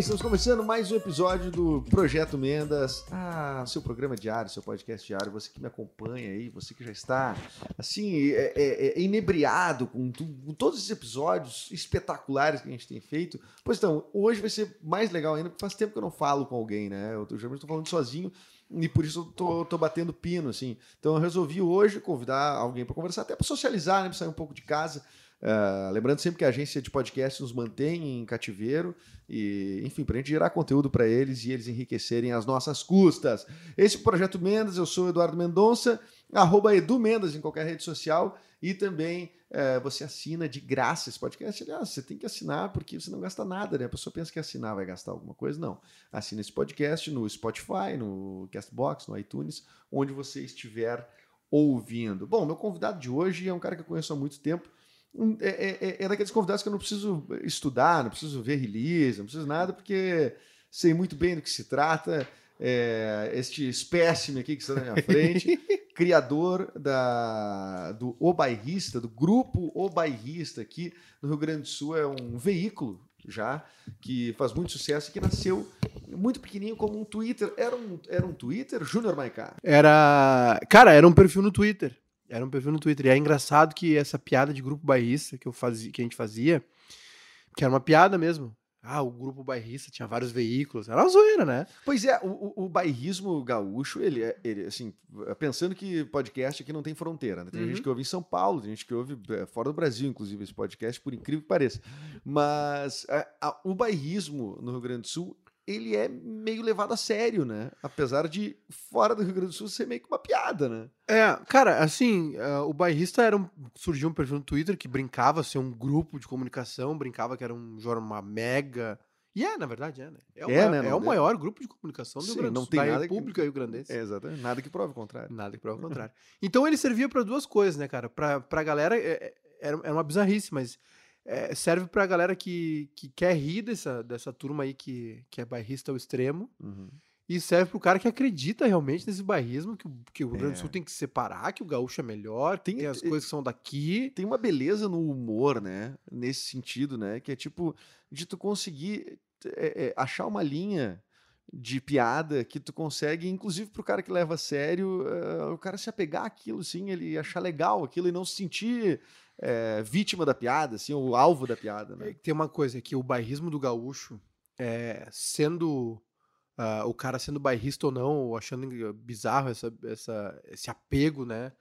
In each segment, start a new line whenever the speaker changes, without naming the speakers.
estamos começando mais um episódio do Projeto Mendas, ah, seu programa diário, seu podcast diário, você que me acompanha aí, você que já está, assim, é, é- é inebriado com, com todos esses episódios espetaculares que a gente tem feito. Pois então, hoje vai ser mais legal ainda, porque faz tempo que eu não falo com alguém, né? Eu geralmente estou falando sozinho e por isso eu tô, tô batendo pino, assim. Então eu resolvi hoje convidar alguém para conversar, até para socializar, né? Para sair um pouco de casa. Ah, lembrando sempre que a agência de podcast nos mantém em cativeiro e, enfim, para a gente gerar conteúdo para eles e eles enriquecerem as nossas custas. Esse é o Projeto Mendas, eu sou o Eduardo Mendonça, arroba Edu Mendas em qualquer rede social e também eh, você assina de graça esse podcast. Aliás, você tem que assinar porque você não gasta nada, né? A pessoa pensa que assinar vai gastar alguma coisa, não. Assina esse podcast no Spotify, no Castbox, no iTunes, onde você estiver ouvindo. Bom, meu convidado de hoje é um cara que eu conheço há muito tempo, é, é- é- é daqueles convidados que eu não preciso estudar, não preciso ver release, não preciso nada, porque sei muito bem do que se trata. É, este espécime aqui que está na minha frente, criador da, do O Bairrista, do grupo O Bairrista aqui no Rio Grande do Sul, é um veículo já que faz muito sucesso e que nasceu muito pequenininho como um Twitter. Era um, era um Twitter, Júnior Maiká.
Era. Cara, era um perfil no Twitter. Era um perfil no Twitter. E é engraçado que essa piada de grupo bairrista que, eu fazia, que a gente fazia, que era uma piada mesmo. Ah, o grupo bairrista tinha vários veículos. Era uma zoeira, né?
Pois é, o, o, o bairrismo gaúcho, ele é, ele, assim, pensando que podcast aqui não tem fronteira, né? Tem
Uhum.
gente que ouve em São Paulo, tem gente que ouve é, fora do Brasil, inclusive, esse podcast, por incrível que pareça. Mas a- a- o bairrismo no Rio Grande do Sul, ele é meio levado a sério, né? Apesar de, fora do Rio Grande do Sul, ser meio que uma piada, né?
É, cara, assim, ah, o bairrista era um, surgiu um perfil no Twitter que brincava ser um grupo de comunicação, brincava que era um jornal, uma mega. E é, na verdade, é, né? É o,
É,
maior,
né,
é
não
o
é?
maior grupo de comunicação do
Sim,
Rio Grande do
não
Sul,
tem
da
nada que-
República Rio Grandense.
É, exatamente. Nada que prove o contrário.
Nada que prova o contrário. Então ele servia para duas coisas, né, cara? Pra, pra galera, é- é- era uma bizarrice, mas é, serve pra galera que, que quer rir dessa, dessa turma aí que, que é bairrista ao extremo.
Uhum.
E serve pro cara que acredita realmente nesse bairrismo, que, o- que o Rio Grande do
É.
Sul tem que se separar, que o gaúcho é melhor,
Tem-
tem, as coisas que são daqui.
tem uma beleza no humor, né? Nesse sentido, né? Que é tipo de tu conseguir é, é, achar uma linha de piada que tu consegue, inclusive pro cara que leva a sério, eh, o cara se apegar àquilo, assim, ele achar legal aquilo e não se sentir eh, vítima da piada, assim, ou alvo da piada,
É,
né?
Tem uma coisa que o bairrismo do gaúcho, é, sendo ah, o cara sendo bairrista ou não, ou achando bizarro essa, essa- esse apego, né,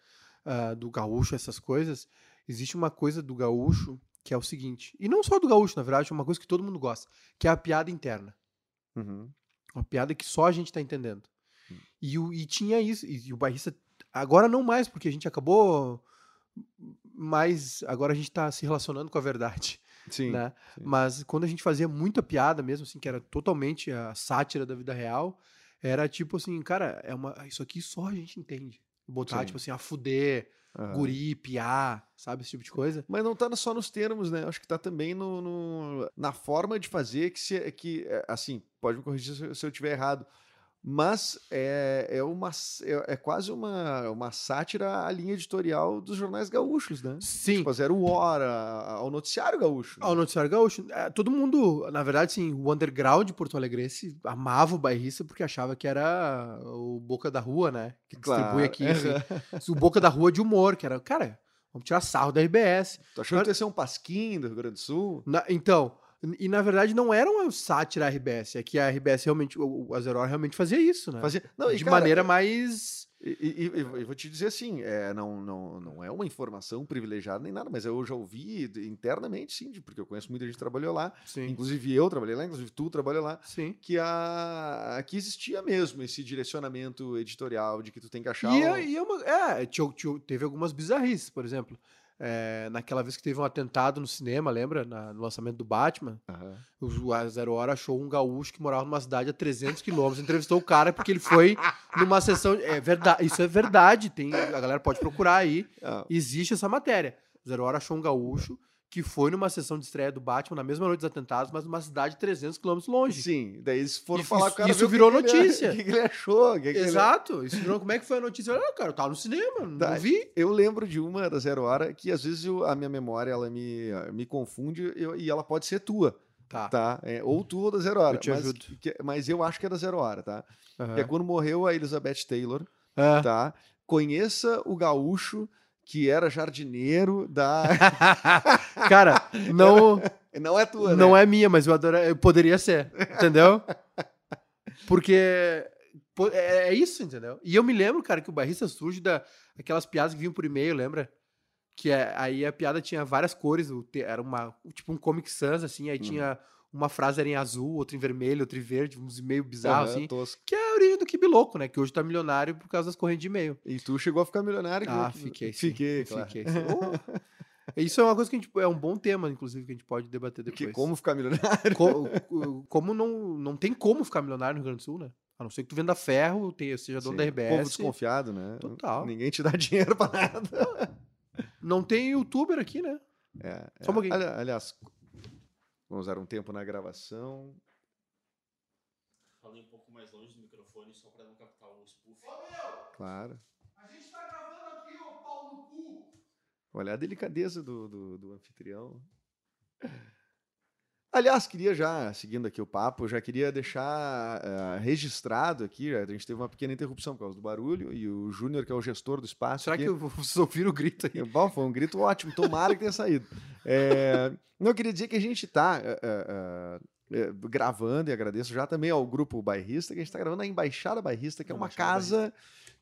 ah, do gaúcho, a essas coisas, existe uma coisa do gaúcho que é o seguinte, e não só do gaúcho, na verdade, é uma coisa que todo mundo gosta, que é a piada interna.
Uhum.
Uma piada que só a gente tá entendendo.
Hum.
E, o, e tinha isso, e, e o bairrista, agora não mais, porque a gente acabou mais, agora a gente tá se relacionando com a verdade
Sim.
né?
sim.
Mas quando a gente fazia muita piada mesmo, assim, que era totalmente a sátira da vida real, era tipo assim, cara, é uma, isso aqui só a gente entende. Botar,
Sim.
tipo assim, a fuder,
Aham.
guri, piar, sabe? Esse tipo de coisa.
Mas não tá só nos termos, né? Acho que tá também no, no- na forma de fazer que, se, que é, assim, pode me corrigir se eu estiver errado, mas é, é, uma, é, é quase uma, uma sátira à linha editorial dos jornais gaúchos, né?
Sim.
Tipo, Zero Hora, ao noticiário gaúcho. né?
Ao noticiário gaúcho, é, todo mundo, na verdade, sim, o underground de Porto Alegrense amava o bairrista porque achava que era o boca da rua, né? Que distribui aqui, assim, o boca da rua de humor, que era, cara, vamos tirar sarro da RBS.
Tu achou que ia ser um pasquim do Rio Grande do Sul?
Na- então, e na verdade não era uma sátira à RBS, é que a RBS realmente, o, Azeror realmente fazia isso, né?
Fazia... Não, e,
de
cara,
maneira mais
E, e- e- vou te dizer assim, é, não, não, não é uma informação privilegiada nem nada, mas eu já ouvi internamente, sim, porque eu conheço muita gente que trabalhou lá,
Sim.
inclusive eu trabalhei lá, inclusive tu trabalhou lá,
Sim.
que, a, que existia mesmo esse direcionamento editorial de que tu tem que achar
E,
o-
é- e é uma, é, teve algumas bizarrices, por exemplo. É, naquela vez que teve um atentado no cinema, lembra? Na- no lançamento do Batman,
Aham.
o a Zero Hora achou um gaúcho que morava numa cidade a 300 quilômetros, entrevistou o cara porque ele foi numa sessão. É verdade, isso é verdade, tem, a galera pode procurar aí.
Ah,
Existe essa matéria. O Zero Hora achou um gaúcho que foi numa sessão de estreia do Batman na mesma noite dos atentados, mas numa cidade 300 quilômetros longe.
Sim, daí eles foram
Isso-
falar
isso-
com o cara.
isso virou
que
notícia.
O que, que ele achou? que que ele-
Exato. Isso virou- como é que foi a notícia? Ah, cara, eu tava no cinema, não
Tá.
vi.
Eu lembro de uma da Zero Hora que às vezes eu- a minha memória ela me, me confunde eu- e ela pode ser tua,
Tá.
tá? É, ou tua ou da Zero Hora.
Eu te
mas,
ajudo.
que- mas eu acho que é da Zero Hora, tá? Que é quando morreu a Elizabeth Taylor,
Ah.
tá? Conheça o gaúcho que era jardineiro da.
Cara, não,
Não é tua,
não
né?
é minha, mas eu adoro, eu poderia ser, entendeu? Porque é, é isso, entendeu? E eu me lembro, cara, que o barrista surge da aquelas piadas que vinham por e-mail, lembra? Que é, aí a piada tinha várias cores, era uma tipo um Comic Sans assim, aí
Uhum.
tinha uma frase era em azul, outra em vermelho, outra em verde, uns e-mail bizarros
Aham,
assim,
tosco.
que é a origem do Kibi Louco, né? Que hoje tá milionário por causa das correntes de e-mail.
E tu chegou a ficar milionário? que
Ah,
eu-
fiquei. sim.
Fiquei, claro.
Fiquei. sim. Isso é uma coisa que a gente, é um bom tema, inclusive, que a gente pode debater depois.
Que como ficar milionário?
Co- como não, não tem como ficar milionário no Rio Grande do Sul, né? A não ser que tu venda ferro, tenha, seja dono da
Sim,
RBS.
Povo desconfiado, né?
Total.
Ninguém te dá dinheiro pra nada.
Não tem youtuber aqui, né?
É,
Só um pouquinho.
ali- aliás, vamos usar um tempo na gravação.
Falei um pouco mais longe do microfone só pra não captar o spoof.
Claro.
A gente tá gravando aqui, ô pau no cu.
Olha a delicadeza do, do, do anfitrião. Aliás, queria já, seguindo aqui o papo, já queria deixar eh, registrado aqui, a gente teve uma pequena interrupção por causa do barulho, e o Júnior, que é o gestor do espaço.
Será
aqui,
que vocês ouviram o grito aí?
Bom, foi um grito ótimo, tomara que tenha saído. É, não, eu queria dizer que a gente está gravando, e agradeço já também ao grupo bairrista, que a gente está gravando na Embaixada Bairrista, que é uma
Embaixada
casa.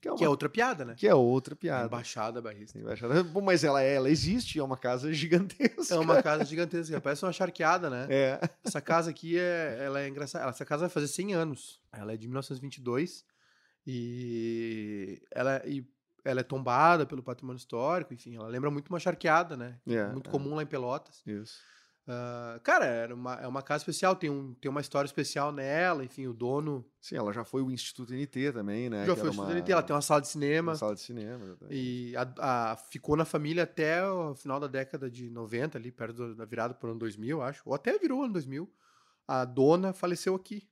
Que é, uma,
Que é outra piada, né?
que é outra piada.
Embaixada barrista.
Embaixada. Bom, mas ela, é- ela existe, é uma casa gigantesca.
É uma casa gigantesca, parece uma charqueada, né?
É.
Essa casa aqui é, ela é engraçada. Essa casa vai fazer 100 anos. Ela é de 1922 e ela, e ela é tombada pelo patrimônio histórico. Enfim, ela lembra muito uma charqueada, né?
É,
muito
é.
comum lá em Pelotas.
Isso.
Ah, cara, era uma, é uma casa especial, tem, um, tem uma história especial nela. Enfim, o dono
Sim, ela já foi o Instituto NT também, né?
já
que
foi
era uma-
estudante, ela tem uma sala de cinema.
uma sala de cinema. exatamente.
E a- a- ficou na família até o final da década de 90, ali, perto da virada pro ano 2000, acho. Ou até virou ano 2000. A dona faleceu aqui.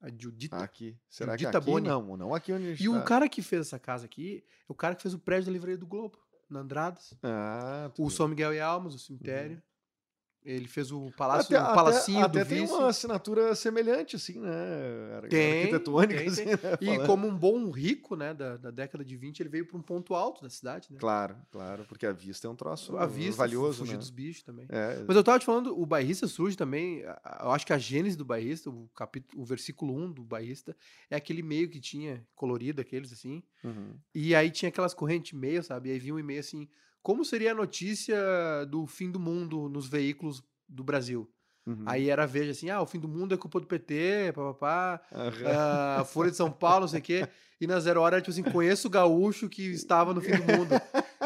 A Judita.
Aqui. Será que
Judita
aqui?
Boni.
Não, não aqui onde a gente
E o
tá.
cara que fez essa casa aqui é o cara que fez o prédio da Livraria do Globo, na Andradas.
Ah,
O São Miguel e Almas, o cemitério. Ele fez o palácio.
Até,
o palacinho
até,
do
até tem
vice.
uma assinatura semelhante, assim, né?
Tem,
Arquitetônica,
tem,
assim,
tem.
né?
E
Falando.
como um bom rico, né, da, da década de 20, ele veio para um ponto alto da cidade, né?
Claro, claro, porque a vista é um troço
A vista,
valioso,
fugir
né?
dos bichos também.
É,
Mas eu tava te falando, o bairrista surge também, eu acho que a gênese do bairrista, o capítulo, o versículo 1 do bairrista, é aquele e-mail que tinha, colorido, aqueles assim,
uhum.
e aí tinha aquelas correntes e-mail, sabe? E aí vinha um e-mail assim, como seria a notícia do fim do mundo nos veículos do Brasil?
uhum.
Aí era veja assim, ah, o fim do mundo é culpa do PT, papapá,
Aham.
a Folha de São Paulo, não sei o quê. E na Zero Hora tipo assim, conheço o gaúcho que estava no fim do mundo.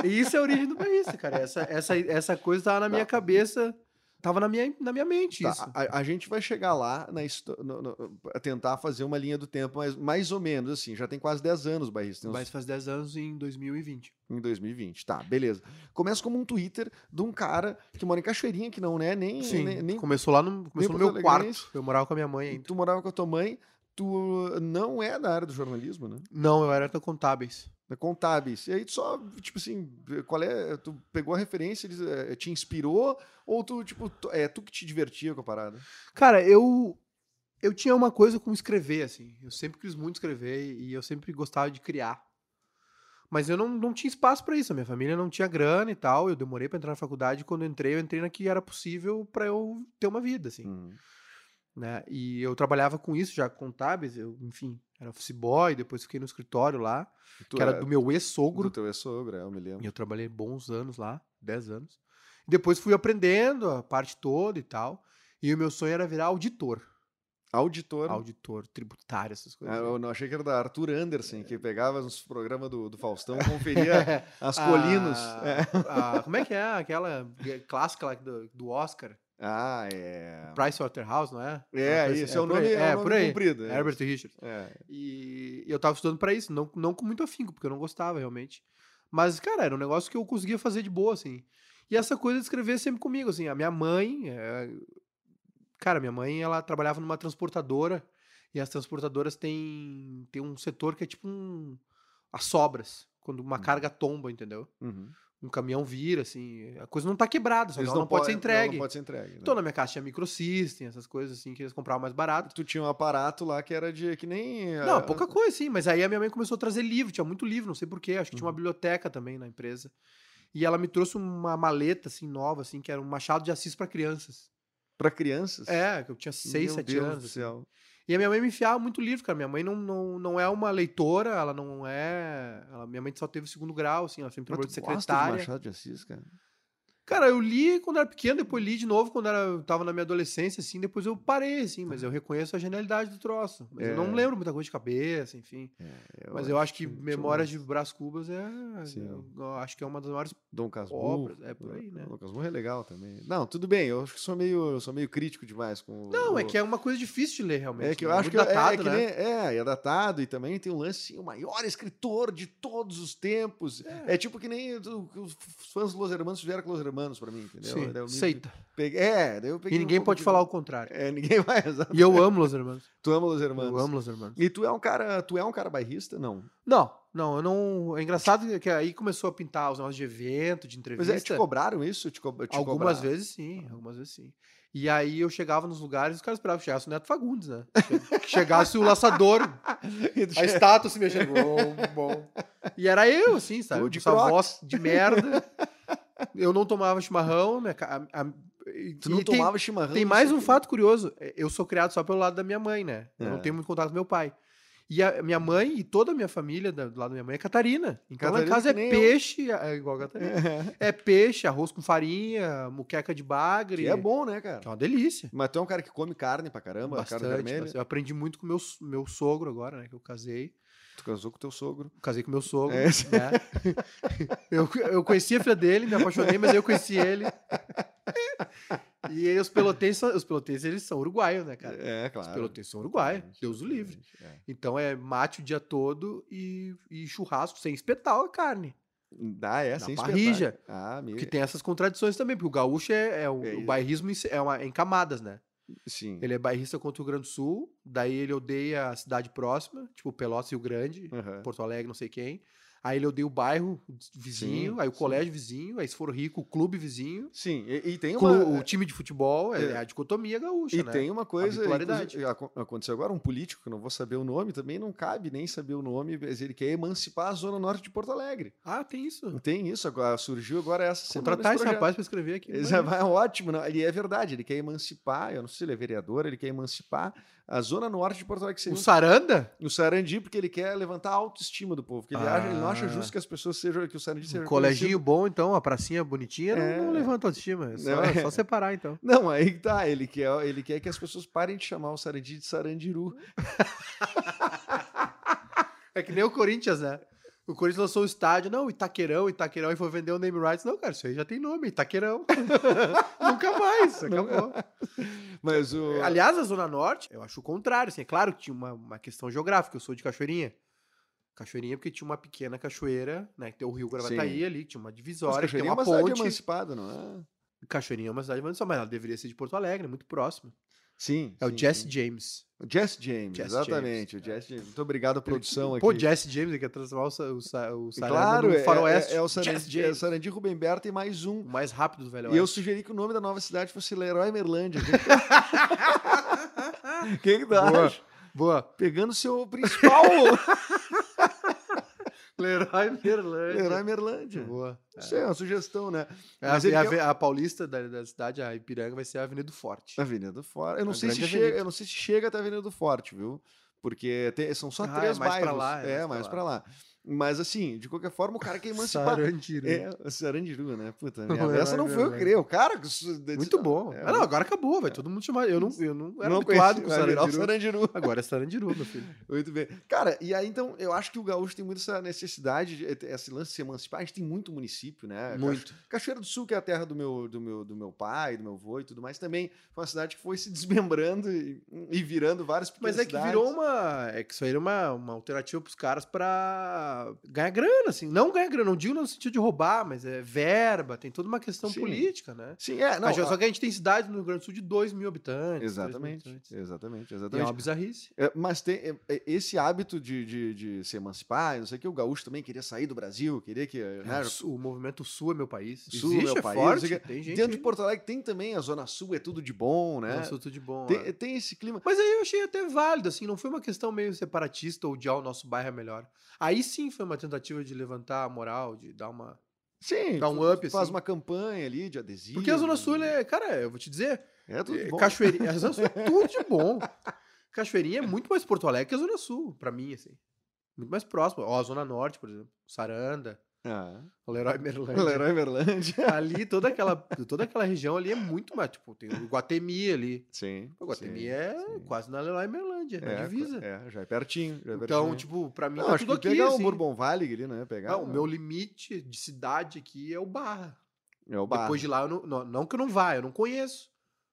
E isso é a origem do bairrista, cara. Essa, essa, essa coisa tava na minha cabeça, tava na minha, na minha mente
Tá,
isso.
a, a gente vai chegar lá na no- no- a tentar fazer uma linha do tempo, mas mais ou menos assim, já tem quase 10 anos o bairrista, tem uns
Mas faz 10 anos em 2020.
em 2020. Tá, beleza. Começa como um Twitter de um cara que mora em Cachoeirinha, que não é nem.
Sim,
nem, nem-
começou lá no, começou no meu quarto. Eu morava com a minha mãe ainda.
tu morava com a tua mãe, tu não é da área do jornalismo, né?
Não, eu era da contábeis.
Da contábeis. E aí tu só, tipo assim, qual é. Tu pegou a referência, eh, te inspirou, ou tu, tipo, tu- é tu que te divertia com a parada?
Cara, eu eu tinha uma coisa com escrever, assim. Eu sempre quis muito escrever e eu sempre gostava de criar. Mas eu não, não tinha espaço pra isso. A minha família não tinha grana e tal. Eu demorei pra entrar na faculdade. e Quando eu entrei, eu entrei na que era possível pra eu ter uma vida, assim.
Uhum.
Né? E eu trabalhava com isso já, contábeis. Eu, enfim, Era office boy, depois fiquei no escritório lá, que era
é-
do meu
do
ex-sogro.
teu ex-sogro, é, eu me
E
lembro.
eu trabalhei bons anos lá, 10 anos. Depois fui aprendendo a parte toda e tal. E o meu sonho era virar auditor.
Auditor.
Auditor, tributário, essas coisas.
Ah, eu não achei que era da Arthur Anderson, que pegava nos programas do, do Faustão, conferia as colinos.
A-
É.
a- como é que é aquela clássica lá do, do Oscar?
Ah, é.
Pricewaterhouse, não é?
É,
coisa
isso
assim.
é o
por
nome,
aí,
é, o
por
nome
aí.
comprido. é
Herbert. Richards.
É.
E eu tava estudando pra isso, não, não com muito afinco, porque eu não gostava realmente. Mas, cara, era um negócio que eu conseguia fazer de boa, assim. E essa coisa de escrever sempre comigo, assim. A minha mãe, é, cara, minha mãe, ela trabalhava numa transportadora e as transportadoras têm, têm um setor que é tipo um, as sobras, quando uma carga tomba, entendeu?
Uhum.
Um caminhão vira, assim, a coisa não tá quebrada, só
Eles
ela não, pode
po-
ser entregue.
Não, pode ser entregue. né?
Então, na minha casa tinha microsystem, essas coisas assim, que eles compravam mais barato.
Tu tinha um aparato lá que era de. que nem.
Não,
ah,
pouca coisa, sim. Mas aí a minha mãe começou a trazer livro, tinha muito livro, não sei porquê. Acho que
Uhum.
tinha uma biblioteca também na empresa. E ela me trouxe uma maleta, assim, nova, assim, que era um Machado de Assis para crianças.
Pra crianças.
É, que eu tinha seis,
Meu
sete
Deus
anos.
do
assim. E a minha mãe me enfiava muito livro, cara. Minha mãe não, não, não é uma leitora, ela não é. ela- minha mãe só teve o segundo grau, assim, ela sempre trabalhou
Mas
de
gosta de
secretária.
Machado de Assis, cara?
Cara, eu li quando era pequeno, depois li de novo quando era, eu tava na minha adolescência, assim, depois eu parei, assim, mas eu reconheço a genialidade do troço. Mas eu
É.
não lembro muita coisa de cabeça, enfim. Mas eu acho que Memórias de Brás Cubas é. Eu acho que é uma das maiores.
Dom Casmurro.
obras, é por aí, né?
Dom Casmurro é legal também. Não, tudo bem, eu acho que sou meio, eu sou meio crítico demais com o-
Não, é
o-
que é uma coisa difícil de ler, realmente.
É que eu
né?
acho
Muito
que é- é,
datado,
que
né?
nem- é, é datado e também tem um lance, assim, o maior escritor de todos os tempos. É, tipo que nem os fãs do Los Hermanos tiveram com Los Hermanos pra mim, entendeu?
Sim,
eu
seita.
peguei- é, daí eu peguei
E
um
ninguém
pouco
pode
de-
falar o contrário.
É, ninguém vai, exato.
E eu amo Los Hermanos.
Tu ama Los Hermanos.
Eu amo Los Hermanos.
E tu é um cara, tu é um cara bairrista? Não.
Não, não, eu não. É engraçado que aí começou a pintar os negócios de evento, de
Mas
entrevista.
é, te cobraram isso? Te, co te
Algumas
cobraram?
vezes sim, algumas vezes sim. E aí eu chegava nos lugares e os caras esperavam que chegasse o Neto Fagundes, né? Que chegasse o laçador, a estátua se mexendo. Bom, bom. E era eu, assim, sabe? Com essa voz de merda. Eu não tomava chimarrão. Minha, ca- a- a-
Tu não
e tem-
tomava chimarrão?
Tem mais um fato curioso. É, Eu sou criado só pelo lado da minha mãe, né? Eu
É.
não tenho muito contato com meu pai. E a minha mãe e toda a minha família da- do lado da minha mãe é Catarina. Então lá em
Catarina
casa é
eu.
peixe, é igual a Catarina. É peixe, arroz com farinha, muqueca de bagre.
Que é bom, né, cara?
Que é uma delícia.
Mas tu é um cara que come carne pra caramba,
Bastante,
carne vermelha.
bastante. Eu aprendi muito com meu, meu sogro agora, né? Que eu casei.
Tu casou com teu sogro.
Casei com meu sogro.
É.
né? eu, eu conheci a filha dele, me apaixonei, mas eu conheci ele. E aí os pelotenses, são- os pelotenses eles são uruguaios, né, cara?
É,
Os
claro.
pelotenses são uruguaios, Deus o livre.
É.
Então é mate o dia todo e, e churrasco sem espetar a carne.
Dá, é,
Na
sem
parrija.
Ah, meu.
Que tem essas contradições também, porque o gaúcho é, é o,
É
o
isso.
bairrismo em, é, uma, é em camadas, né?
Sim.
Ele é bairrista contra o Rio Grande do Sul, daí ele odeia a cidade próxima, tipo Pelotas Rio Grande,
Aham.
Porto Alegre, não sei quem. Aí ele odeia o bairro vizinho,
Sim,
aí o
sim.
colégio vizinho, aí se for rico, o clube vizinho,
Sim, e, e tem uma...
o time de futebol, é,
é.
é a dicotomia gaúcha,
E
né?
tem uma coisa, aconteceu agora, um político, que não vou saber o nome, também não cabe nem saber o nome, mas ele quer emancipar a zona norte de Porto Alegre.
Ah, tem isso.
Tem isso, agora surgiu agora essa semana
Contratar esse rapaz pra escrever aqui.
Rapaz é ótimo, não, ele é verdade, ele quer emancipar, eu não sei se ele é vereador, ele quer emancipar a zona norte de Porto Alegre, seria
O
um
Saranda?
O Sarandi, porque ele quer levantar a autoestima do povo. Porque ele, acha, ele não acha
Ah.
justo que as pessoas sejam. Que o Sarandi seja.
Um coleginho bom, então, a pracinha bonitinha, não-
É.
não, levanta autoestima. É só,
Não, é.
só separar, então.
Não, aí tá. Ele quer, ele quer que as pessoas parem de chamar o Sarandi de Sarandiru.
É que nem o Corinthians, né? O Corinthians lançou o estádio, não, Itaquerão, Itaquerão, e foi vender o name rights. Não, cara, isso aí já tem nome, Itaquerão. Nunca mais, acabou.
Mas o.
Aliás, a Zona Norte, eu acho o contrário, assim, é claro que tinha uma, uma questão geográfica, eu sou de Cachoeirinha. Cachoeirinha porque tinha uma pequena cachoeira, né, que tem o rio Gravataí
Sim.
ali, que tinha uma
Mas
divisória, que tem
Cachoeirinha é
uma,
uma cidade
ponte.
emancipada, não é?
Cachoeirinha é uma cidade emancipada, mas ela deveria ser de Porto Alegre, muito próxima.
Sim.
É o
sim,
Jesse
sim.
James.
O Jesse James, exatamente.
James.
O Jesse James. Muito obrigado, produção aqui.
Pô, Jesse James, ele quer transformar o, o, o Saranda
Claro,
no
é,
faroeste.
é, é o
Jesse
Sarandi, é. Sarandi Rubem Berta e mais um.
O mais rápido do Velho
E eu
Oeste.
sugeri que o nome da nova cidade fosse Leroy Merlândia. O que, tu
Boa. Boa.
Pegando seu principal.
Leroy Merlândia.
Leroy Merlândia.
Boa.
Isso é uma sugestão, né?
É, a,
ele
a,
quer-
a paulista da, da cidade, a Ipiranga, vai ser a Avenida do Forte.
Avenida do Forte. Eu não,
A
sei se chega, eu não sei se chega até a Avenida do Forte, viu? Porque tem- são só
Ah, é
três
mais pra
bairros.
lá, é
é,
mais
mais
pra
pra lá. Mas assim, de qualquer forma, o cara quer emancipar.
Sarandiru.
É, Sarandiru, né? Puta merda.
é
Essa não foi eu que criei. O cara.
Muito bom.
É,
Ah, não, agora acabou, vai todo mundo chamar. Eu não, eu não era
não
habituado
conheci,
com Sarandiru.
Sarandiru.
Agora é Sarandiru, meu filho.
Muito bem. Cara, e aí então, eu acho que o gaúcho tem muito essa necessidade, de, esse lance de se emancipar. A gente tem muito município, né?
Muito.
Cacho- Cachoeira do Sul, que é a terra do meu, do meu, do meu pai, do meu avô e tudo mais, também foi uma cidade que foi se desmembrando e, e virando várias pequenas
Mas é que
cidades.
virou uma. É que isso aí era uma, uma alternativa pros caras pra ganhar grana, assim. Não ganhar grana, não digo no sentido de roubar, mas é verba, tem toda uma questão
Sim.
política, né?
Sim, é, não.
Mas só
a-
que a gente tem cidades no Rio Grande do Sul de 2 mil habitantes. 3 mil
Exatamente,
habitantes.
exatamente,
E é
exatamente.
uma bizarrice.
É, mas tem é, é, esse hábito de, de, de se emancipar, não sei o que, o gaúcho também queria sair do Brasil, queria que. Né,
É, o, Sul- o movimento Sul é meu país.
Sul é
Existe,
meu
é
país,
forte.
o quê.
Tem gente.
Dentro de Porto Alegre tem também a Zona Sul, é tudo de bom, né?
Nossa, tudo de bom.
tem,
é.
tem esse clima.
Mas aí eu achei até válido, assim, não foi uma questão meio separatista ou de ah, o nosso bairro é melhor. Aí sim foi uma tentativa de levantar a moral, de dar uma.
Sim,
Dá um up,
faz
assim.
uma campanha ali de adesivo.
Porque a Zona Sul, ele é, cara, eu vou te dizer,
É tudo de
é,
bom.
Cachoeirinha, a Zona Sul é tudo de bom. Cachoeirinha é muito mais Porto Alegre que a Zona Sul, pra mim, assim. Muito mais próximo. Ó, a Zona Norte, por exemplo. Saranda,
Ah,
Leroy Merlândia.
Leroy Merlândia.
Ali, toda aquela, toda aquela região ali é muito mais. Tipo, tem o Guatemi ali.
Sim.
O Guatemi
sim,
é
sim.
quase na Leroy Merlândia, na
É,
divisa.
É, já é pertinho. Já é
Então,
pertinho.
tipo, pra mim
não,
tá
acho que
aqui,
pegar
assim.
o Bourbon Valley ali, né? Pegar.
Não, o meu limite de cidade aqui é o Barra.
É o bar.
Depois de lá, eu não, não, não que eu não vá, eu não conheço.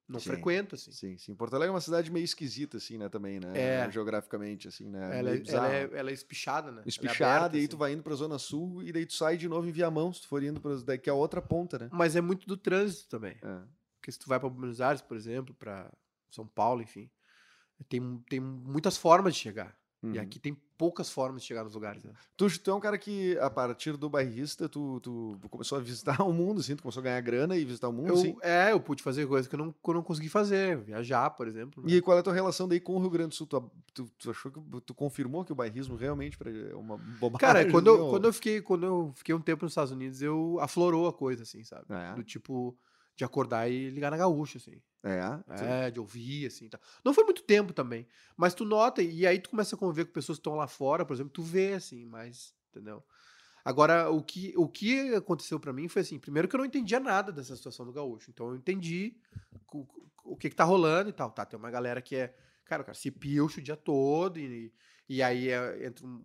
Não
Sim.
frequento, assim.
Sim, sim. Porto Alegre é uma cidade meio esquisita, assim, né? Também, né?
É.
Geograficamente, assim, né?
ela, é, ela, é, ela é espichada, né? É
Espichada,
aberta,
e aí
assim.
tu vai indo pra Zona Sul e daí tu sai de novo em Viamão, se tu for indo pra, daí que é a outra ponta, né?
Mas é muito do trânsito também.
É.
Porque se tu vai pra Buenos Aires, por exemplo, pra São Paulo, enfim, tem, tem muitas formas de chegar.
Uhum.
E aqui tem poucas formas de chegar nos lugares. Né?
Tu, tu é um cara que, a partir do bairrista, tu, tu começou a visitar o mundo, assim, tu começou a ganhar grana e visitar o mundo,
Eu,
assim.
é, eu pude fazer coisas que eu não, que eu não consegui fazer. Viajar, por exemplo. né?
E qual é a tua relação daí com o Rio Grande do Sul? Tu, tu, tu achou que tu confirmou que o bairrismo realmente é uma bobagem?
Cara, quando eu, quando, eu fiquei, quando eu fiquei um tempo nos Estados Unidos, eu aflorou a coisa, assim, sabe?
É.
Do tipo, de acordar e ligar na gaúcha, assim.
É,
É, de ouvir, assim, tá. Não foi muito tempo também, mas tu nota, e aí tu começa a conviver com pessoas que estão lá fora, por exemplo, tu vê, assim, mas, entendeu? Agora, o que, o que aconteceu pra mim foi assim, primeiro que eu não entendia nada dessa situação do gaúcho, então eu entendi o, o que que tá rolando e tal, tá, tem uma galera que é, cara, o cara se pilcha o dia todo e, e aí é, entram,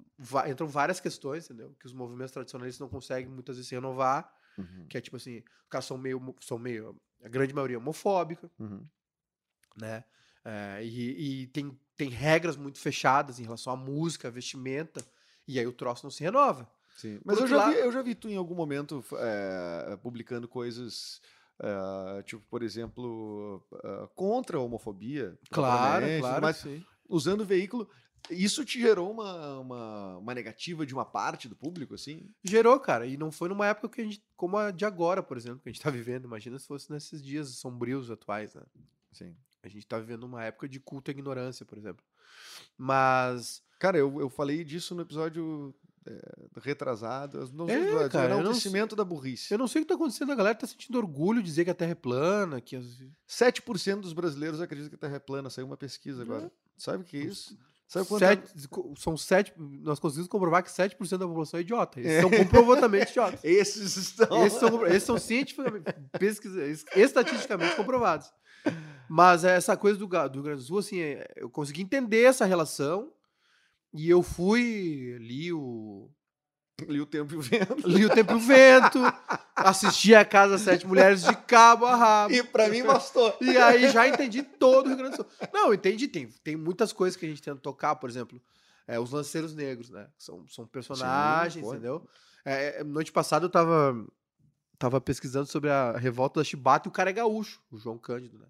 entram várias questões, entendeu? Que os movimentos tradicionalistas não conseguem muitas vezes se renovar,
Uhum,
que é tipo assim, os caras são meio, são meio, a grande maioria homofóbica,
uhum.
né? É, e e tem, tem regras muito fechadas em relação à música, à vestimenta, e aí o troço não se renova.
Sim. Mas eu já, vi, eu já vi tu em algum momento é, publicando coisas, é, tipo, por exemplo, é, contra a homofobia. propriamente, tudo mais,
sim.
usando o veículo. Isso te gerou uma, uma, uma negativa de uma parte do público, assim?
Gerou, cara, e não foi numa época que a gente, como a de agora, por exemplo, que a gente tá vivendo. Imagina se fosse nesses dias sombrios atuais, né?
Sim.
A gente tá vivendo uma época de culto à ignorância, por exemplo. Mas.
Cara, eu, eu falei disso no episódio é, retrasado. Nos
É,
episódios,
cara, não
da burrice.
Eu não sei o que tá acontecendo, a galera tá sentindo orgulho de dizer que a Terra é plana, que as...
7% dos brasileiros acreditam que a Terra é plana. Saiu uma pesquisa agora. Sabe o que é isso? Sabe quanto
Sete, são sete. Nós conseguimos comprovar que 7% da população é idiota. Eles
É.
são comprovadamente idiotas.
Esses estão.
Esses são, esses são cientificamente, pesquisa, estatisticamente comprovados. Mas essa coisa do, do Rio Grande do Sul, assim, é, eu consegui entender essa relação e eu fui, li o,
Li o tempo e o vento.
li o Tempo e o Vento, assisti a Casa Sete Mulheres de cabo a rabo.
E pra mim bastou.
E aí já entendi todo o Rio Grande do Sul. Não, entendi. Tem, tem muitas coisas que a gente tenta tocar, por exemplo, é, os lanceiros negros, né? São, são personagens,
pô.
entendeu? É, é, noite passada eu tava, tava pesquisando sobre a revolta da Chibata e o cara é gaúcho, o João Cândido, né?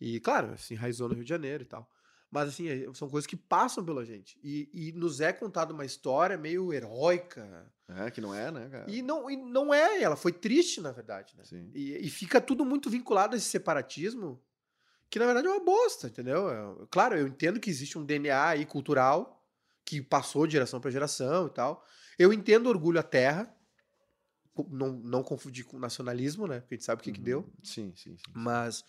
E, claro, se enraizou no Rio de Janeiro e tal. Mas, assim, é- são coisas que passam pela gente. E, e nos é contada uma história meio heróica.
É, que não é, né, cara?
E não, e não é, ela foi triste, na verdade, né?
Sim.
E, e fica tudo muito vinculado a esse separatismo, que na verdade é uma bosta, entendeu? É- claro, eu entendo que existe um DNA aí cultural que passou de geração para geração e tal. Eu entendo o orgulho à terra, não, não confundir com nacionalismo, né? Porque a gente sabe o que, que deu.
Sim, sim, sim.
Mas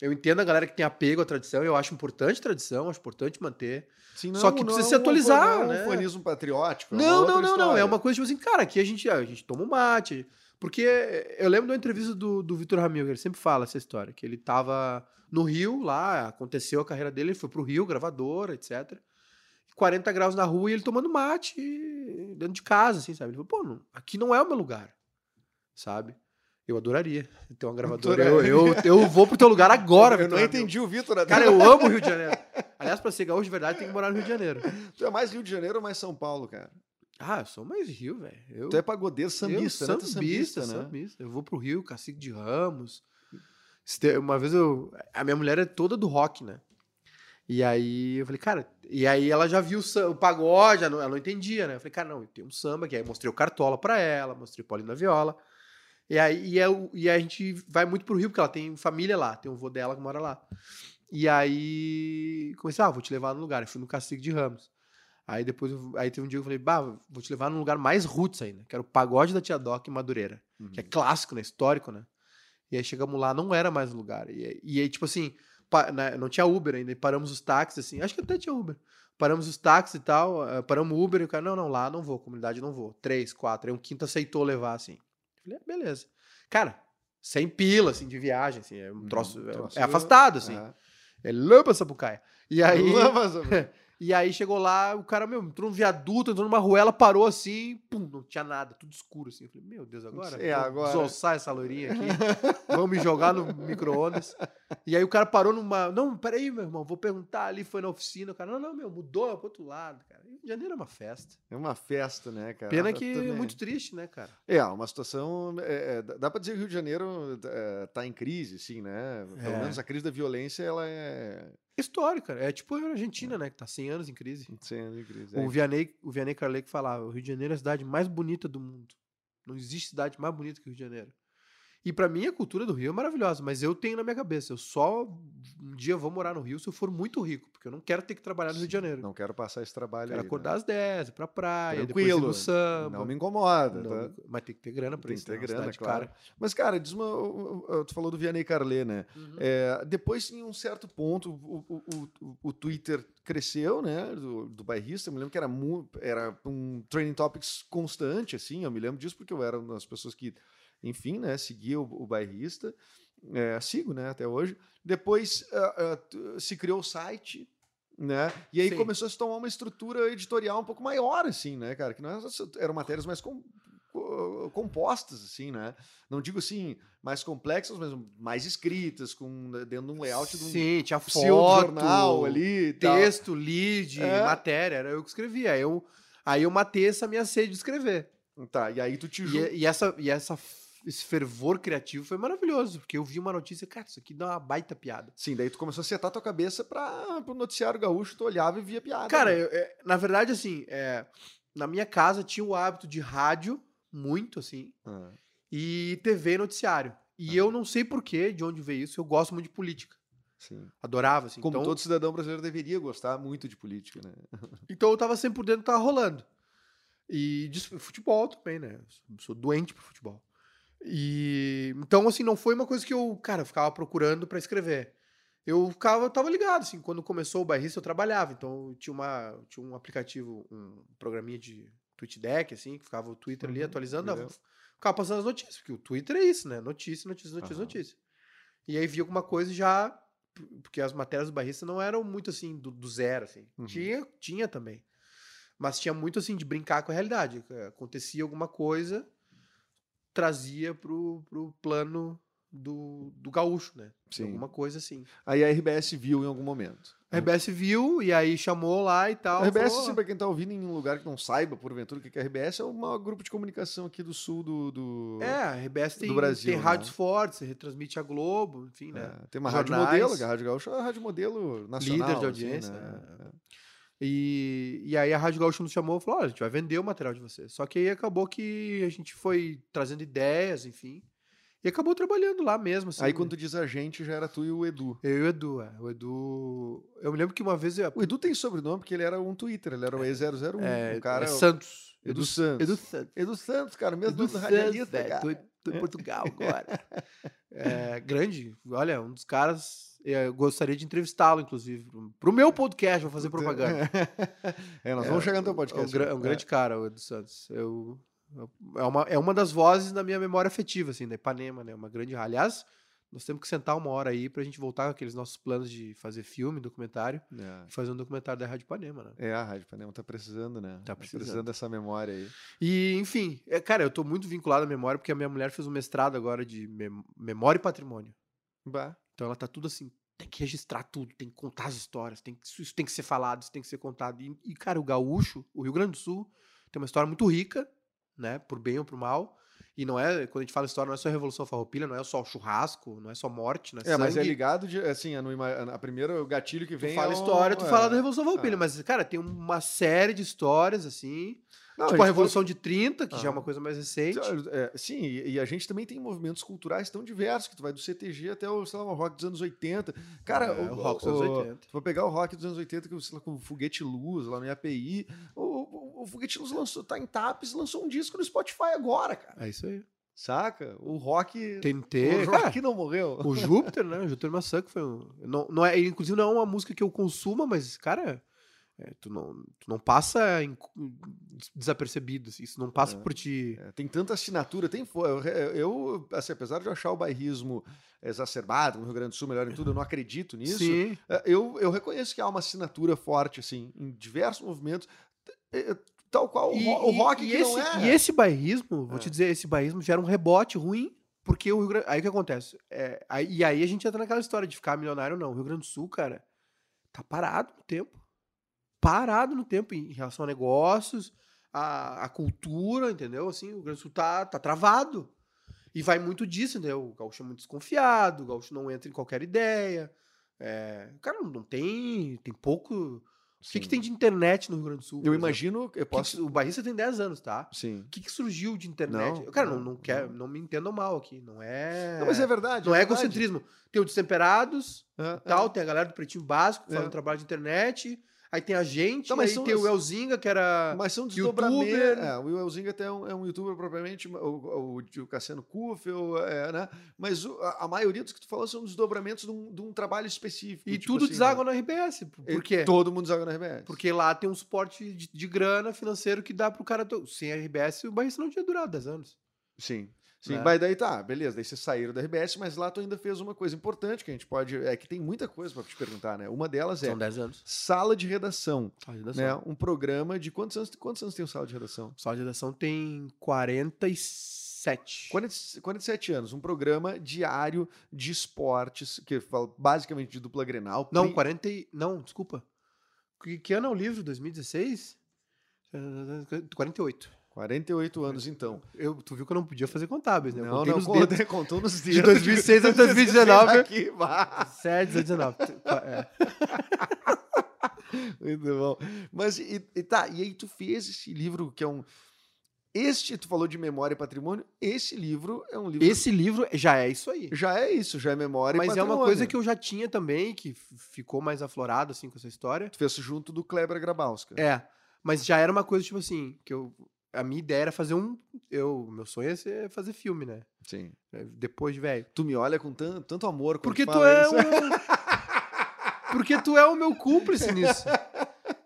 eu entendo a galera que tem apego à tradição, eu acho importante tradição, acho importante manter.
Sim,
Só que precisa se atualizar,
não é um
né?
fanismo patriótico. é
Não,
outra
não, não, não. É uma coisa tipo assim, cara, aqui a gente, a gente toma um mate. Porque eu lembro de uma entrevista do, do Vitor Ramil, que ele sempre fala essa história, que ele tava no Rio, lá, aconteceu a carreira dele, ele foi pro Rio, gravador, etc. 40 graus na rua e ele tomando mate dentro de casa, assim, sabe? Ele falou, pô, não- aqui não é o meu lugar, sabe? Eu adoraria ter uma gravadora. Eu, eu, eu vou pro teu lugar agora,
Eu
Vitor
não entendi o Vitor.
Cara, eu amo o Rio de Janeiro. Aliás, pra ser gaúcho de verdade, tem que morar no Rio de Janeiro.
Tu é mais Rio de Janeiro ou mais São Paulo, cara?
Ah, eu sou mais Rio, velho. Eu-
Tu é pagodeiro sambista,
eu,
né? É
sambista,
né?
sambista. Eu vou pro Rio, Cacique de Ramos. Uma vez eu. A minha mulher é toda do rock, né? E aí eu falei, cara. E aí ela já viu o, pagode, ela não, entendia, né? Eu falei, cara, não, tem um samba aqui. Aí mostrei o Cartola pra ela, mostrei o Paulinho da Viola. E aí e, eu- e a gente vai muito pro Rio, porque ela tem família lá, tem um vô dela que mora lá. E aí comecei, ah, vou te levar no lugar. Eu fui no Cacique de Ramos. Aí depois, aí teve um dia que eu falei, bah, vou te levar num lugar mais roots ainda, que era o Pagode da Tia Doc em Madureira,
Uhum.
que é clássico, né, histórico, né? E aí chegamos lá, não era mais lugar. E, aí- e aí, tipo assim, pa- né, não tinha Uber ainda, e paramos os táxis, assim, acho que até tinha Uber. Paramos os táxis e tal, eh, paramos o Uber e o cara, não, não, lá não vou, comunidade não vou. Três, quatro, aí um quinto aceitou levar, assim. Falei, ah, beleza. Cara, sem pila, assim, de viagem, assim, é um troço, é-
troço-
é, afastado, assim.
Ah.
É lâmpada Sapucaia. E aí...
Lava, sabe?
E aí chegou lá, o cara, meu, entrou num viaduto, entrou numa ruela, parou assim, pum, não tinha nada, tudo escuro assim. Eu falei, meu Deus, agora?
É, agora.
desossar essa loirinha aqui, vamos me jogar no micro-ondas. E aí o cara parou numa. Não, peraí, meu irmão, vou perguntar ali, foi na oficina. O cara, não, não, meu, mudou pro outro lado, cara. Rio de Janeiro é uma festa.
É uma festa, né, cara?
Pena que é muito triste, né, cara?
É, uma situação. é, é, dá dá pra dizer que o Rio de Janeiro é, tá em crise, sim, né? Pelo
É.
menos a crise da violência, ela é.
Histórica, é tipo a Argentina, né, que tá 100 anos em crise.
Sendo em crise.
O
É.
Vianney, o Vianney falava, o Rio de Janeiro é a cidade mais bonita do mundo. Não existe cidade mais bonita que o Rio de Janeiro. E pra mim a cultura do Rio é maravilhosa, mas eu tenho na minha cabeça, eu só um dia vou morar no Rio se eu for muito rico, porque eu não quero ter que trabalhar no Rio de Janeiro.
Não quero passar esse trabalho
quero
aí.
acordar
né?
às 10, ir pra praia, depois ir
Tranquilo.
samba.
Não me incomoda.
Não,
tá?
Mas tem que ter grana pra
Tem
isso,
que ter
né?
Grana, claro.
cara.
Mas, cara, diz uma, tu falou do Vianney Carlé, né?
Uhum.
É, depois, em um certo ponto, o, o, o, o Twitter cresceu, né? Do, do bairrista. Eu me lembro que era, era um training topics constante, assim. Eu me lembro disso porque eu era uma das pessoas que, enfim, né? Seguia o, o bairrista. É, sigo, né? Até hoje. Depois ah, t- se criou o site. Né? E aí
Sim.
começou a se tomar uma estrutura editorial um pouco maior, assim, né, cara? Que não era só- eram matérias mais com- co- compostas, assim, né? Não digo assim, mais complexas, mas mais escritas, com dentro de um layout de um
Sim, tinha foto,
pseudo-jornal ali e tal.
texto, lead,
É.
matéria, era eu que escrevia. Aí eu, aí eu matei essa minha sede de escrever.
Tá, e aí tu te
E, e essa, e essa, esse fervor criativo foi maravilhoso, porque eu vi uma notícia, cara, isso aqui dá uma baita piada.
Sim, daí tu começou a setar tua cabeça para o noticiário gaúcho, tu olhava e via piada.
Cara,
né?
eu- é, na verdade, assim, é, na minha casa tinha o hábito de rádio, muito, assim,
Ah,
e TV noticiário. E eu não sei porquê, de onde veio isso, eu gosto muito de política.
sim.
Adorava, assim.
Como
então,
todo cidadão brasileiro deveria gostar muito de política, né?
então eu tava sempre por dentro, tava rolando. E de futebol também, né? Sou doente por futebol. E então, assim, não foi uma coisa que eu, cara, ficava procurando pra escrever. Eu ficava, eu tava ligado, assim, quando começou o bairrista eu trabalhava, então eu tinha, uma, tinha um aplicativo, um programinha de tweet deck, assim, que ficava o Twitter ali
Uhum,
atualizando, eu ficava passando as notícias, porque o Twitter é isso, né? Notícia, notícia, notícia,
Aham.
notícia. E aí via alguma coisa e já, porque as matérias do bairrista não eram muito assim, do, do zero, assim.
Uhum.
Tinha, tinha também. Mas tinha muito assim de brincar com a realidade. Acontecia alguma coisa, trazia pro, pro plano do, do gaúcho, né?
Sim.
Alguma coisa assim.
Aí a RBS viu em algum momento.
A RBS viu e aí chamou lá e tal.
A RBS,
falou,
assim, pra quem tá ouvindo em um lugar que não saiba, porventura, o que é a RBS, é um maior grupo de comunicação aqui do sul do. do-
É, a RBS tem,
do Brasil,
tem
né?
rádios fortes, retransmite a Globo, enfim, né?
É, tem uma
Jornais.
rádio modelo, que a Rádio Gaúcha é a rádio modelo nacional.
Líder de
assim,
audiência,
né?
é. E, e aí a Rádio Gaúcha nos chamou e falou: olha, a gente vai vender o material de vocês. Só que aí acabou que a gente foi trazendo ideias, enfim. E acabou trabalhando lá mesmo, assim.
Aí quando tu diz a gente, já era tu e o Edu.
Eu e o Edu, é. O Edu... Eu me lembro que uma vez... Eu...
O Edu tem sobrenome porque ele era um Twitter, ele era o E001.
É,
o cara
é Santos.
Edu Santos.
Edu Santos.
Edu Santos, cara, mesmo
Edu
do radialista,
velho.
cara.
Tô, tô em Portugal agora. É, grande. Olha, um dos caras... Eu gostaria de entrevistá-lo, inclusive. Pro meu podcast, vou fazer propaganda.
é, nós vamos chegar no teu
É um,
podcast.
gra- é um grande cara, o Edu Santos. Eu, é, uma, é uma das vozes da minha memória afetiva, assim, da Ipanema, né? Uma grande. Aliás, nós temos que sentar uma hora aí pra gente voltar com aqueles nossos planos de fazer filme, documentário,
É.
e fazer um documentário da Rádio Ipanema, né?
É, a Rádio Panema tá precisando, né?
Tá precisando.
dessa memória aí.
E, enfim, é, cara, eu tô muito vinculado à memória porque a minha mulher fez um mestrado agora de mem- memória e patrimônio.
Bah.
Então ela tá tudo assim, tem que registrar tudo, tem que contar as histórias, tem que, isso, tem que ser falado, isso tem que ser contado. E, e, cara, o gaúcho, o Rio Grande do Sul, tem uma história muito rica, né, por bem ou por mal. E não é, quando a gente fala história, não é só a Revolução Farroupilha, não é só o churrasco, não é só morte, não é,
É, mas é ligado, de, assim, a, ima- a primeira, o gatilho que
Tu
vem
fala
é o-
história, tu
é.
fala da Revolução Farroupilha,
Ah.
mas, cara, tem uma série de histórias, assim,
Não,
tipo a
gente
Revolução de 30, que já é
Ah.
uma coisa mais recente.
É, sim, e, e a gente também tem movimentos culturais tão diversos, que tu vai do CTG até o, sei lá, o rock dos anos 80. Cara,
É, o rock dos anos 80.
Tu vai pegar o rock dos anos 80, que, sei lá, com o Foguete Luz, lá no IAPI. O, o, Luz lançou, tá em TAPS, lançou um disco no Spotify agora, cara.
É isso aí.
Saca? O rock...
TNT,
o
cara,
rock não morreu.
O Júpiter, né? O Júpiter Maçã, que foi um. Não, não é, inclusive, não é uma música que eu consuma, mas, cara, é, tu, não, tu não passa em- desapercebido. assim, Isso não passa
É.
por ti.
É, tem tanta assinatura, tem eu, eu, assim, apesar de eu achar o bairrismo exacerbado no Rio Grande do Sul melhor em tudo, eu não acredito nisso.
Sim.
É, Eu, eu reconheço que há uma assinatura forte, assim, em diversos movimentos, é, tal qual o,
E,
o
e-
rock
e
que
esse,
não é.
e esse bairrismo, vou
É.
te dizer, esse bairrismo gera um rebote ruim, porque o Rio Grande. Aí o que acontece? É, aí- e aí a gente entra naquela história de ficar milionário ou não. O Rio Grande do Sul, cara, tá parado no tempo. Parado no tempo em relação a negócios, a, a cultura, entendeu? Assim, o Rio Grande do Sul tá, tá travado. E vai muito disso, entendeu? O gaúcho é muito desconfiado, o gaúcho não entra em qualquer ideia. É, cara, não tem. Tem pouco. O que, que tem de internet no Rio Grande do Sul?
Eu imagino, eu
Que que-
posso.
o Barrista tem 10 anos, tá?
Sim.
O que, que surgiu de internet?
Não,
Cara, não,
não,
não, quer,
não.
me entendam mal aqui. Não é.
Não, mas é verdade.
não é
verdade.
egocentrismo. Tem o Destemperados,
É,
tal,
é.
tem a galera do Pretinho Básico que faz
É.
um trabalho de internet. Aí tem a gente,
Não, mas
aí
são
tem o Elzinga, que era.
Mas são
youtuber.
desdobramentos. É, o Elzinga até é um, é um youtuber propriamente, o, o, o Cassiano Kufel, é, né? Mas o- a, a maioria dos que tu falou são desdobramentos de um, de um trabalho específico.
E
tipo
tudo
assim,
deságua
né?
na RBS. Por
E
quê?
Todo mundo deságua na RBS.
Porque lá tem um suporte de, de grana financeiro que dá pro cara. to- Sem a RBS, o Barrista não tinha durado 10 anos.
Sim. Sim,
Né?
mas daí tá, beleza. Daí vocês saíram da RBS, mas lá tu ainda fez uma coisa importante que a gente pode. É que tem muita coisa pra te perguntar, né? Uma delas é
São 10 anos.
sala de redação.
Sala de redação.
Né? Um programa de quantos anos, quantos anos tem o sala de redação?
Sala de redação tem 47.
40, 47 anos, um programa diário de esportes, que fala basicamente de dupla grenal.
Não,
pri-
40 e... Não, desculpa. Que, que ano é o livro? 2016? 48.
48 anos, então.
Eu, tu viu que eu não podia fazer contábeis, né? Eu
Não, não,
nos
contou nos
De
dedos.
2006 a 2019.
Aqui, vá.
7, 19. É.
Muito bom. Mas, e, e tá, e aí tu fez esse livro que é um... Este, tu falou de memória e patrimônio, esse livro é um livro...
Esse livro já é isso aí.
Já é isso, já é memória e
Mas é
patrimônio.
uma coisa que eu já tinha também, que ficou mais aflorado, assim, com essa história.
Tu fez junto do Kleber Grabowska.
É, mas já era uma coisa, tipo assim, que eu... A minha ideia era fazer um... Eu, meu sonho é ser fazer filme, né?
Sim.
Depois de velho.
Tu me olha com tanto, tanto amor quando
Porque tu
fala
é
isso.
um... Porque tu é o meu cúmplice nisso.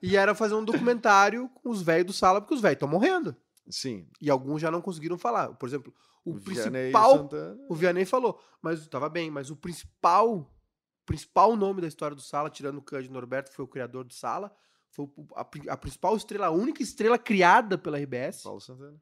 E era fazer um documentário com os velhos do sala, porque os velhos estão morrendo.
Sim.
E alguns já não conseguiram falar. Por exemplo, o,
Vianney
principal.
Santana.
O Vianney falou, mas tava bem, mas o principal. principal nome da história do Sala, tirando o Cândido Norberto, que foi o criador do Sala, foi a, a principal estrela, a única estrela criada pela RBS, Paulo,
Paulo Santana.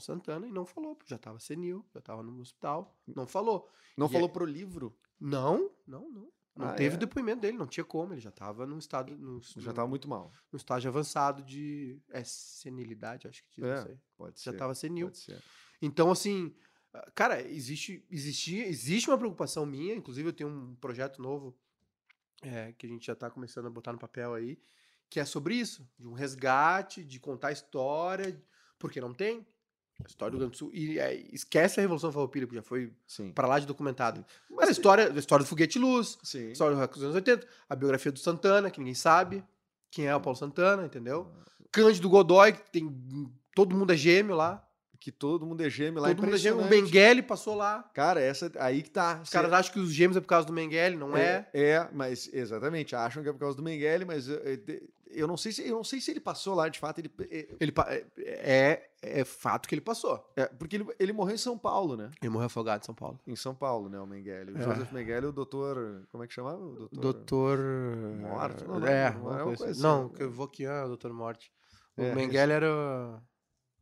Santana, e não falou, já tava senil, já tava no hospital, não falou.
Não
E
falou
é-
pro livro?
Não, não, não. Não
Ah,
teve
é?
depoimento dele, não tinha como, ele já tava num estado. No,
Já tava muito mal.
no estágio avançado de. É senilidade, acho que diz,
É.
não sei.
Pode
Já
ser.
tava senil.
Pode ser.
Então, assim, ah, cara, existe, existe, existe uma preocupação minha, inclusive eu tenho um projeto novo é, que a gente já tá começando a botar no papel aí, que é sobre isso, de um resgate, de contar história, porque não tem. A história do Rio Grande do Sul. E é, esquece a Revolução Farroupilha, que já foi pra lá de documentado. Mas a história, a história do Foguete Luz,
Sim.
a história dos anos 80, a biografia do Santana, que ninguém sabe quem é o Paulo Santana, entendeu? Cândido Godoy, que tem. Todo mundo é gêmeo lá.
Que todo mundo é gêmeo lá.
todo mundo é gêmeo. O. Mengele passou lá.
Cara, essa aí que tá.
Os caras acham que os gêmeos é por causa do Mengele, não é?
É, é, mas exatamente, acham que é por causa do Mengele, mas eu, não sei se eu não sei se ele passou lá, de fato, ele é,
Ele pa- é, é, é fato que ele passou.
é, porque ele, ele morreu em São Paulo, né?
Ele morreu afogado em São Paulo.
Em São Paulo, né, o Mengele. O
É.
Joseph Mengele, o doutor, como é que chamava? O doutor.
Doutor.
Morte? Não, não,
é,
não é
coisa
coisa
assim. Não,
assim.
que eu vou aqui, ah, Doutor Morte. O
É,
Mengele era.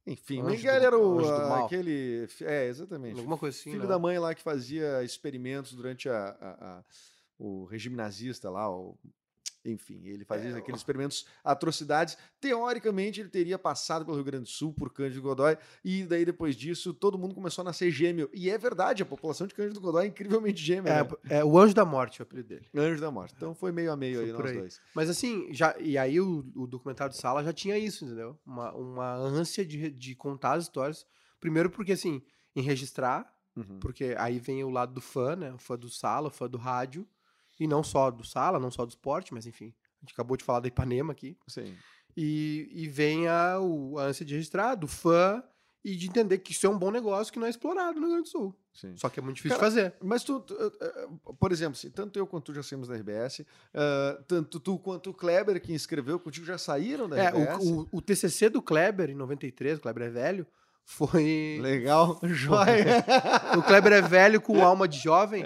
Enfim,
Anjo
Mengele era o, aquele, é, exatamente.
Alguma coisa assim.
filho
né?
da mãe lá que fazia experimentos durante a, a- a- o regime nazista lá, o- enfim, ele fazia
É,
aqueles experimentos, atrocidades. Teoricamente, ele teria passado pelo Rio Grande do Sul por Cândido Godói, e daí depois disso, todo mundo começou a nascer gêmeo. E é verdade, a população de Cândido Godói é incrivelmente gêmea. né?
É, é o Anjo da Morte, é o apelido dele.
Anjo da Morte. Então foi meio a meio
Foi
aí nós
aí.
dois.
Mas assim, já, e aí o, o documentário de Sala já tinha isso, entendeu? Uma, uma ânsia de, de contar as histórias. Primeiro porque, assim, em registrar,
Uhum.
porque aí vem o lado do fã, né? O fã do Sala, o fã do rádio. E não só do Sala, não só do esporte, mas enfim. A gente acabou de falar da Ipanema aqui.
Sim.
E, e vem a, o- a ânsia de registrar, do fã, e de entender que isso é um bom negócio que não é explorado no Rio Grande do Sul.
Sim.
Só que é muito difícil
Cara,
fazer.
Mas tu, tu, eh, eh, por exemplo, assim, tanto eu quanto tu já saímos da RBS, eh, tanto tu quanto o Kleber, que escreveu contigo, já saíram da
É,
RBS.
o, o, o TCC do Kleber, em 93, o Kleber é velho, foi...
Legal, joia.
O Kleber é velho com alma de jovem.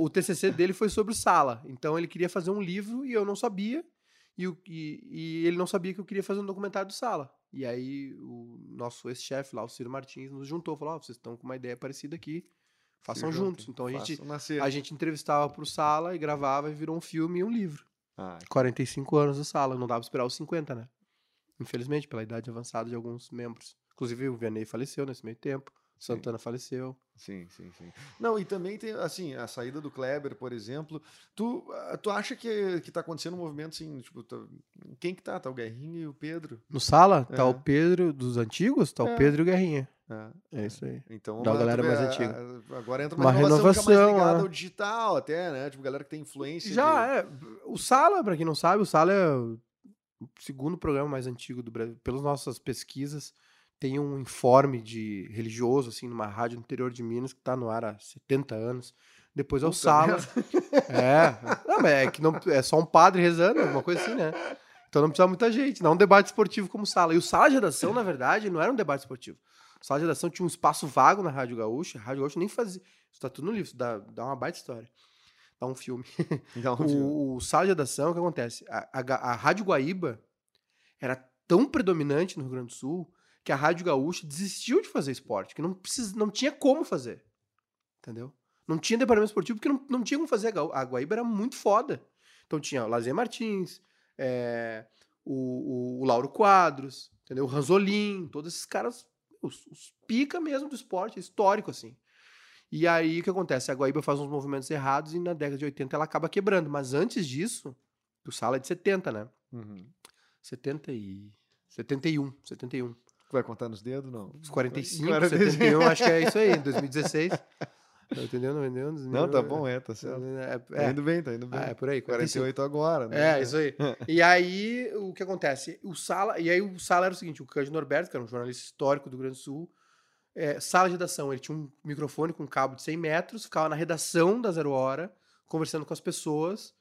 O TCC dele foi sobre o Sala. Então ele queria fazer um livro e eu não sabia. E, o- e- e ele não sabia que eu queria fazer um documentário do Sala. E aí o nosso ex-chefe lá, o Ciro Martins, nos juntou. Falou, ó, vocês estão com uma ideia parecida aqui. Façam
Se
juntos. Então a gente,
nascer.
a gente entrevistava pro Sala e gravava e virou um filme e um livro.
Ah,
45 anos do Sala. Não dava pra esperar os 50, né? Infelizmente, pela idade avançada de alguns membros. Inclusive o Vianney faleceu nesse meio tempo. Santana faleceu.
sim, sim, sim. Não, e também tem, assim, a saída do Kleber, por exemplo. Tu, ah, tu acha que, que tá acontecendo um movimento assim, tipo, tá- quem que tá? Tá o Guerrinho e o Pedro?
No Sala, tá
É.
o Pedro dos antigos, tá
É.
o Pedro e o Guerrinha.
É,
É isso aí.
Então,
Da galera mais
a-
antiga.
Agora entra uma,
Uma
renovação,
renovação,
mais ligada
é.
ao digital até, né? Tipo, galera que tem influência.
Já
de-
é. O Sala, pra quem não sabe, o Sala é o segundo programa mais antigo do Brasil. Pelas nossas pesquisas, tem um informe de religioso, assim, numa rádio no interior de Minas, que tá no ar há 70 anos. Depois é o
Puta
Sala. É. Não, é que não, é só um padre rezando, alguma coisa assim, né? Então não precisa muita gente, não é um debate esportivo como Sala. E o Sala de Redação, na verdade, não era um debate esportivo. O Sala de Redação tinha um espaço vago na Rádio Gaúcha. A Rádio Gaúcha nem fazia. Isso tá tudo no livro, isso dá, dá uma baita história. Dá um filme.
Então,
O, o Sala de Redação, o que acontece? A, a a Rádio Guaíba era tão predominante no Rio Grande do Sul que a Rádio Gaúcha desistiu de fazer esporte, que não, precisa, não tinha como fazer. Entendeu? Não tinha departamento esportivo porque não, não tinha como fazer. A Guaíba era muito foda. Então tinha o Lazer Martins, é, o, o- o Lauro Quadros, entendeu? O Ranzolin, todos esses caras, os, os pica mesmo do esporte, histórico, assim. E aí o que acontece? A Guaíba faz uns movimentos errados e na década de 80 ela acaba quebrando. Mas antes disso, o Sala é de 70, né?
Uhum.
70 e. 71, 71.
Vai contar nos dedos, não?
Os 45,
45.
71, acho que é isso aí, 2016. Tá entendendo? Não entendeu?
Não, tá bom, é, tá certo.
É,
Tá
é,
indo bem, tá indo bem.
ah, é por aí, 45.
48 agora, né?
É, isso aí. E aí, o que acontece? O Sala, e aí o Sala era o seguinte, o Cândido Norberto, que era um jornalista histórico do Rio Grande do Sul, é, sala de redação, ele tinha um microfone com um cabo de 100 metros, ficava na redação da Zero Hora, conversando com as pessoas.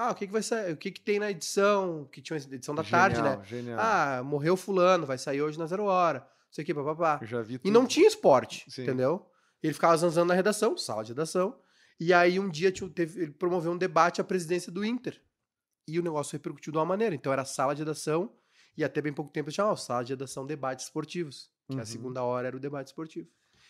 Ah, o que que vai sair? O que que tem na edição? Que tinha edição da tarde, né?
Genial, Genial.
Ah, morreu fulano, vai sair hoje na Zero Hora. Não sei o que, papapá.
Já vi
E
tudo.
não tinha esporte,
Sim.
entendeu? Ele ficava zanzando na redação, sala de redação. E aí um dia teve- ele promoveu um debate à presidência do Inter. E o negócio repercutiu de uma maneira. Então era sala de redação e até bem pouco tempo eles chamavam sala de redação debates esportivos. Que
Uhum.
a segunda hora era o debate esportivo.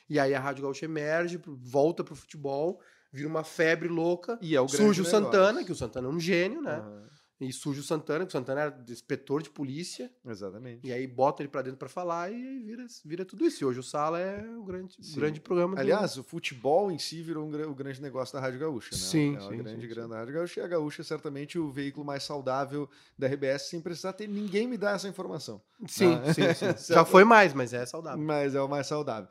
E aí a Rádio Gaúcha emerge, volta pro futebol, vira uma febre louca.
E é o
surge o
negócio.
Santana, que o Santana é um gênio, né?
Aham.
e suja o Santana, que o Santana era inspetor de polícia,
Exatamente.
e aí bota ele pra dentro pra falar e vira, vira tudo isso. E hoje o Sala é o grande,
Sim.
grande programa do-
Aliás, o futebol em si virou um o grande negócio da Rádio Gaúcha, né?
Sim,
é uma
sim,
grande
sim,
grana
sim.
da Rádio Gaúcha e a Gaúcha é certamente o veículo mais saudável da RBS sem precisar ter ninguém me dar essa informação.
Sim,
Ah,
sim, sim. Já foi mais, mas é saudável.
Mas é o mais saudável.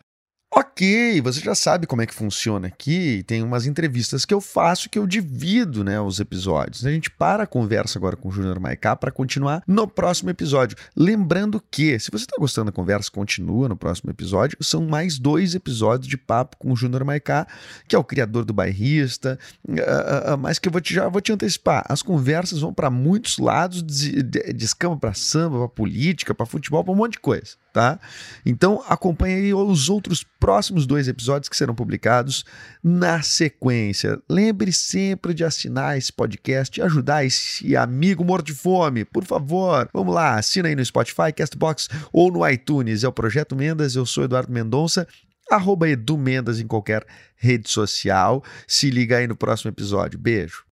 Você já sabe como é que funciona aqui. Tem umas entrevistas que eu faço que eu divido, né, os episódios. A gente para a conversa agora com o Júnior Maiká para continuar no próximo episódio. Lembrando que, se você está gostando da conversa, continua no próximo episódio. São mais dois episódios de papo com o Júnior Maiká, que é o criador do bairrista. ah, ah, mas que eu vou te, já vou te antecipar. As conversas vão para muitos lados, de, de, de escama para samba, para política, para futebol, para um monte de coisa, tá? Então acompanhe aí os outros próximos dois episódios que serão publicados na sequência. Lembre sempre de assinar esse podcast e ajudar esse amigo morto de fome, por favor. Vamos lá, assina aí no Spotify, Castbox ou no iTunes. É o Projeto Mendas, eu sou Eduardo Mendonça. Arroba Edu Mendas em qualquer rede social. Se liga aí no próximo episódio. Beijo.